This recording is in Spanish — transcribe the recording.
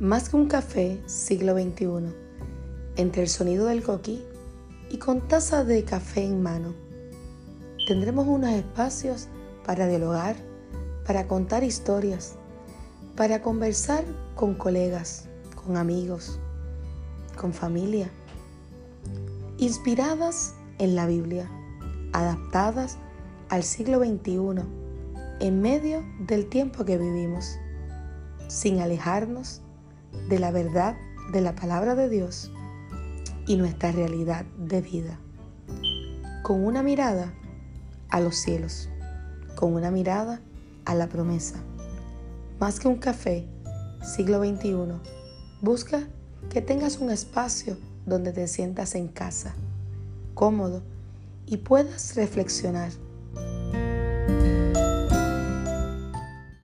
Más que un café, siglo XXI, entre el sonido del coquí y con taza de café en mano, tendremos unos espacios para dialogar, para contar historias, para conversar con colegas, con amigos, con familia, inspiradas en la Biblia, adaptadas al siglo XXI, en medio del tiempo que vivimos, sin alejarnos de la verdad de la palabra de Dios y nuestra realidad de vida, con una mirada a los cielos, con una mirada a la promesa. Más que un café, siglo XXI, busca que tengas un espacio donde te sientas en casa, cómodo, y puedas reflexionar